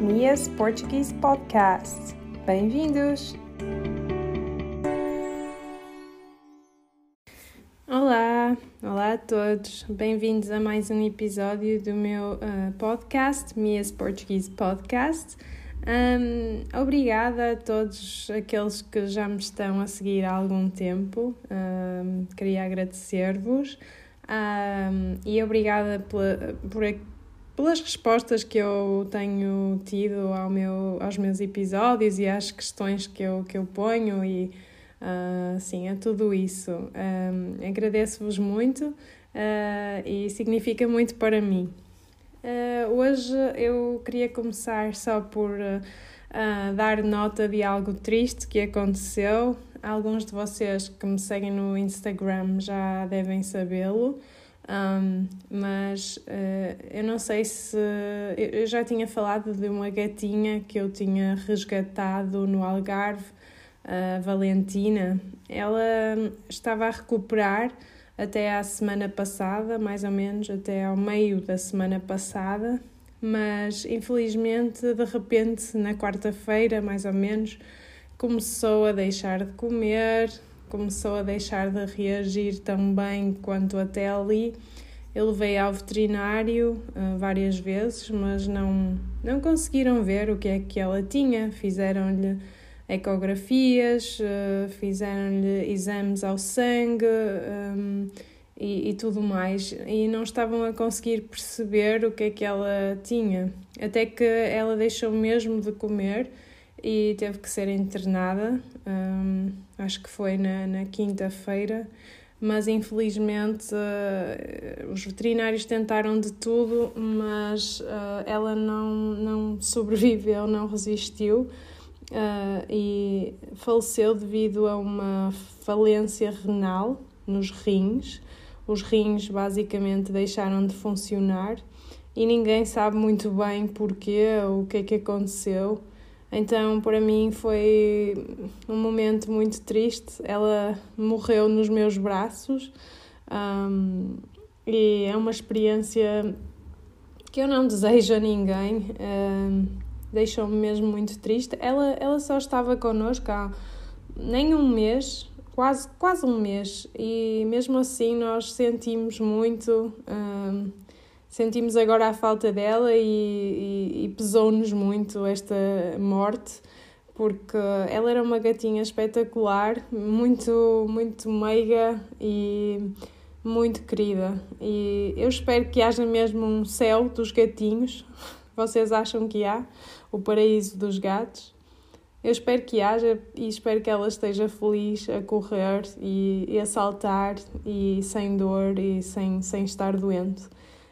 Mia's Portuguese Podcast. Bem-vindos! Olá, olá a todos, bem-vindos a mais um episódio do meu uh, podcast, Mia's Portuguese Podcast. Um, obrigada a todos aqueles que já me estão a seguir há algum tempo, um, queria agradecer-vos um, e obrigada por, pelas respostas que eu tenho tido ao meu, aos meus episódios e às questões que eu, que eu ponho e uh, sim, a tudo isso. Um, Agradeço-vos muito uh, e significa muito para mim. Uh, hoje eu queria começar só por dar nota de algo triste que aconteceu Alguns de vocês que me seguem no Instagram já devem sabê-lo, um, mas uh, eu não sei se. Eu já tinha falado de uma gatinha que eu tinha resgatado no Algarve, a Valentina. Ela estava a recuperar até à semana passada, mais ou menos, até ao meio da semana passada, mas infelizmente, de repente, na quarta-feira, mais ou menos, começou a deixar de comer, começou a deixar de reagir tão bem quanto até ali. Eu levei ao veterinário uh, várias vezes, mas não, não conseguiram ver o que é que ela tinha. Fizeram-lhe ecografias, uh, fizeram-lhe exames ao sangue um, e, e tudo mais, e não estavam a conseguir perceber o que é que ela tinha. Até que ela deixou mesmo de comer e teve que ser internada, um, acho que foi na, na quinta-feira, mas infelizmente uh, os veterinários tentaram de tudo, mas uh, ela não, não sobreviveu, não resistiu uh, e faleceu devido a uma falência renal nos rins. Os rins basicamente deixaram de funcionar e ninguém sabe muito bem porquê, o que é que aconteceu. Então, para mim, foi um momento muito triste. Ela morreu nos meus braços um, e é uma experiência que eu não desejo a ninguém. Um, Deixou-me mesmo muito triste. Ela, ela só estava connosco há nem um mês, quase, quase um mês, e mesmo assim nós sentimos muito. Um, sentimos agora a falta dela e, e, e pesou-nos muito esta morte porque ela era uma gatinha espetacular, muito, muito meiga e muito querida. E eu espero que haja mesmo um céu dos gatinhos. Vocês acham que há? O paraíso dos gatos? Eu espero que haja e espero que ela esteja feliz a correr e, e a saltar e sem dor e sem, sem estar doente.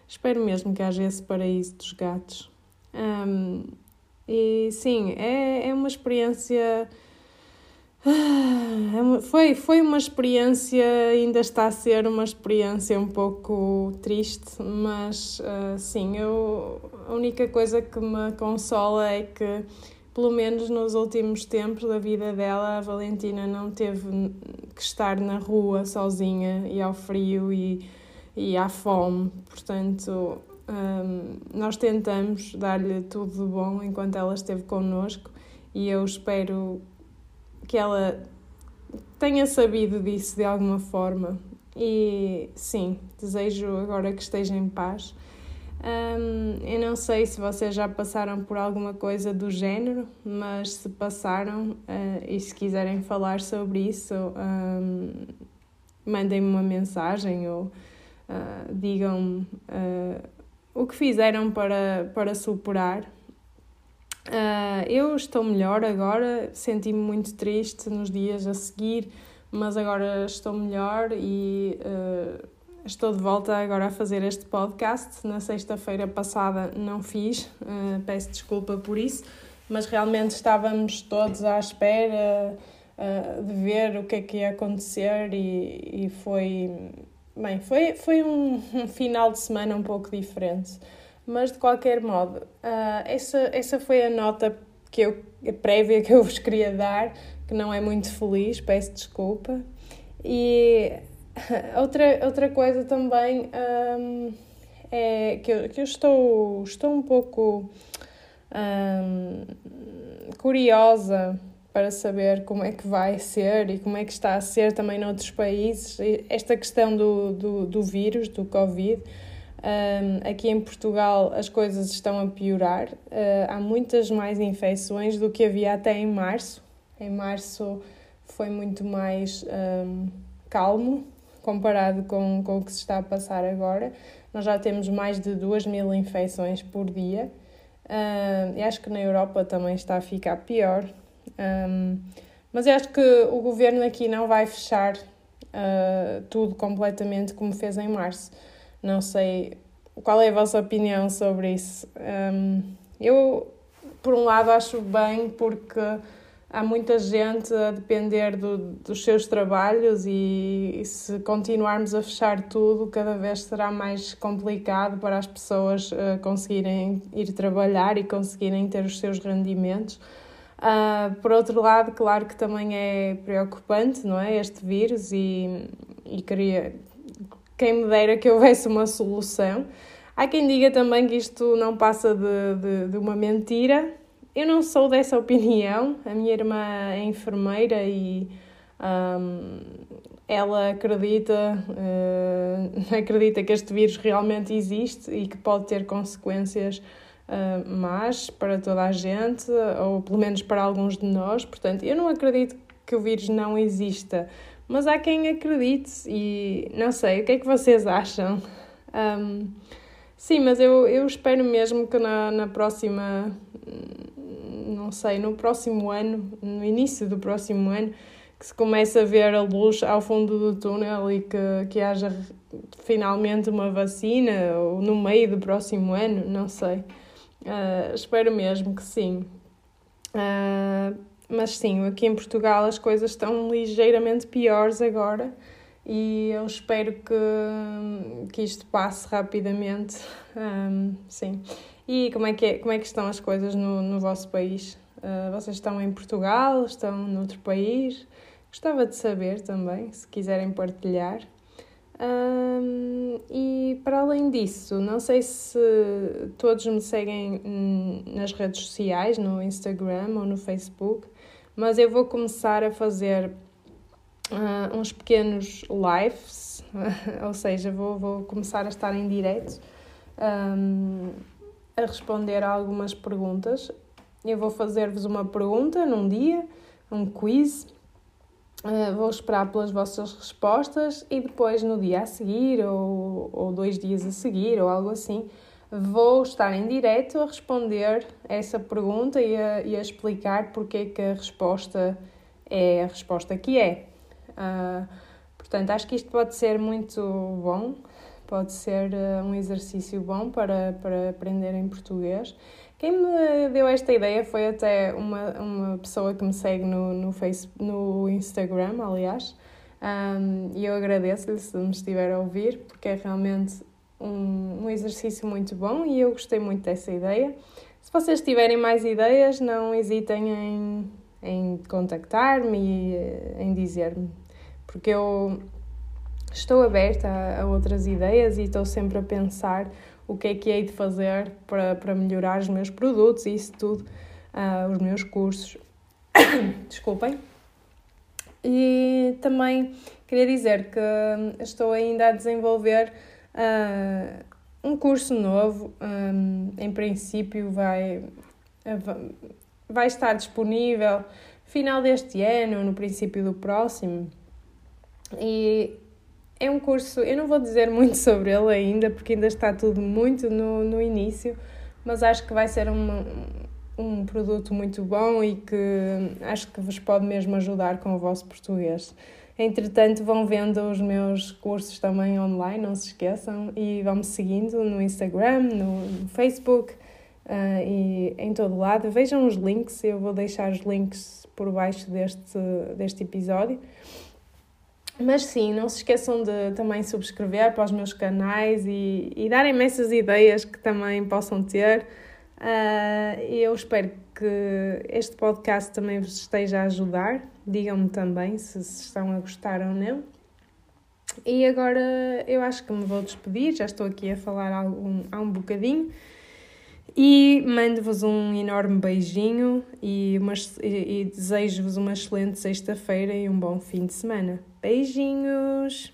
Espero mesmo que haja esse paraíso dos gatos. Um, e sim, é, é uma experiência. Ah, é foi, foi uma experiência, ainda está a ser uma experiência um pouco triste, mas uh, sim, eu, a única coisa que me consola é que, pelo menos nos últimos tempos da vida dela, a Valentina não teve que estar na rua sozinha e ao frio e e à fome. Portanto, um, nós tentamos dar-lhe tudo de bom enquanto ela esteve connosco e eu espero que ela tenha sabido disso de alguma forma. E sim, desejo agora que esteja em paz. Um, eu não sei se vocês já passaram por alguma coisa do género, mas se passaram uh, e se quiserem falar sobre isso, um, mandem-me uma mensagem ou uh, digam uh, o que fizeram para, para superar. Uh, eu estou melhor agora, senti-me muito triste nos dias a seguir, mas agora estou melhor e uh, estou de volta agora a fazer este podcast. Na sexta-feira passada não fiz, uh, peço desculpa por isso, mas realmente estávamos todos à espera de ver o que é que ia acontecer e, e foi Bem, foi, foi um, um, final de semana um pouco diferente, mas de qualquer modo, uh, essa, essa foi a nota que eu, a prévia que eu vos queria dar, que não é muito feliz, peço desculpa. E outra, outra coisa também um, é que eu, que eu estou, estou um pouco um, curiosa para saber como é que vai ser e como é que está a ser também noutros países. Esta questão do, do, do vírus, do Covid, um, aqui em Portugal as coisas estão a piorar. Uh, há muitas mais infecções do que havia até em março. Em março foi muito mais um, calmo comparado com, com o que se está a passar agora. Nós já temos mais de 2 mil infecções por dia. Uh, e acho que na Europa também está a ficar pior. Um, mas eu acho que o governo aqui não vai fechar uh, tudo completamente como fez em março. Não sei qual é a vossa opinião sobre isso. Um, eu, por um lado, acho bem porque há muita gente a depender do, dos seus trabalhos e, e, se continuarmos a fechar tudo, cada vez será mais complicado para as pessoas uh, conseguirem ir trabalhar e conseguirem ter os seus rendimentos. Uh, por outro lado, claro que também é preocupante, não é? Este vírus e, e queria, quem me dera que houvesse uma solução. Há quem diga também que isto não passa de, de, de uma mentira. Eu não sou dessa opinião. A minha irmã é enfermeira e um, ela acredita, uh, acredita que este vírus realmente existe e que pode ter consequências uh, más para toda a gente, ou pelo menos para alguns de nós. Portanto, eu não acredito que o vírus não exista, mas há quem acredite e não sei, o que é que vocês acham? Um, sim, mas eu, eu espero mesmo que na, na próxima, não sei, no próximo ano, no início do próximo ano, que se comece a ver a luz ao fundo do túnel e que, que haja finalmente uma vacina ou no meio do próximo ano, não sei. Uh, espero mesmo que sim. Uh, mas sim, aqui em Portugal as coisas estão ligeiramente piores agora e eu espero que, que isto passe rapidamente. Um, sim. E como é, que é, como é que estão as coisas no, no vosso país? Uh, vocês estão em Portugal? Estão noutro país? Gostava de saber também, se quiserem partilhar. Um, e para além disso, não sei se todos me seguem nas redes sociais, no Instagram ou no Facebook, mas eu vou começar a fazer uh, uns pequenos lives, ou seja, vou, vou começar a estar em direto um, a responder a algumas perguntas. Eu vou fazer-vos uma pergunta num dia, um quiz vou esperar pelas vossas respostas e depois no dia a seguir ou, ou dois dias a seguir ou algo assim vou estar em direto a responder essa pergunta e a, e a explicar porque é que a resposta é a resposta que é. Uh, portanto, acho que isto pode ser muito bom, pode ser uh, um exercício bom para, para aprender em português quem me deu esta ideia foi até uma, uma pessoa que me segue no, no, Facebook, no Instagram, aliás, um, e eu agradeço-lhe se me estiver a ouvir, porque é realmente um, um exercício muito bom e eu gostei muito dessa ideia. Se vocês tiverem mais ideias, não hesitem em, em contactar-me e eh, em dizer-me, porque eu estou aberta a, a outras ideias e estou sempre a pensar o que é que hei de fazer para, para melhorar os meus produtos e isso tudo, uh, os meus cursos. Desculpem. E também queria dizer que estou ainda a desenvolver uh, um curso novo. Um, em princípio, vai, vai estar disponível final deste ano, no princípio do próximo. E é um curso, eu não vou dizer muito sobre ele ainda, porque ainda está tudo muito no, no início, mas acho que vai ser um, um produto muito bom e que acho que vos pode mesmo ajudar com o vosso português. Entretanto, vão vendo os meus cursos também online, não se esqueçam, e vão me seguindo no Instagram, no Facebook uh, e em todo lado. Vejam os links, eu vou deixar os links por baixo deste, deste episódio. Mas sim, não se esqueçam de também subscrever para os meus canais e, e darem-me essas ideias que também possam ter. Uh, eu espero que este podcast também vos esteja a ajudar. Digam-me também se, se estão a gostar ou não. E agora eu acho que me vou despedir, já estou aqui a falar há um, há um bocadinho. E mando-vos um enorme beijinho e, e, e desejo-vos uma excelente sexta-feira e um bom fim de semana. Beijinhos!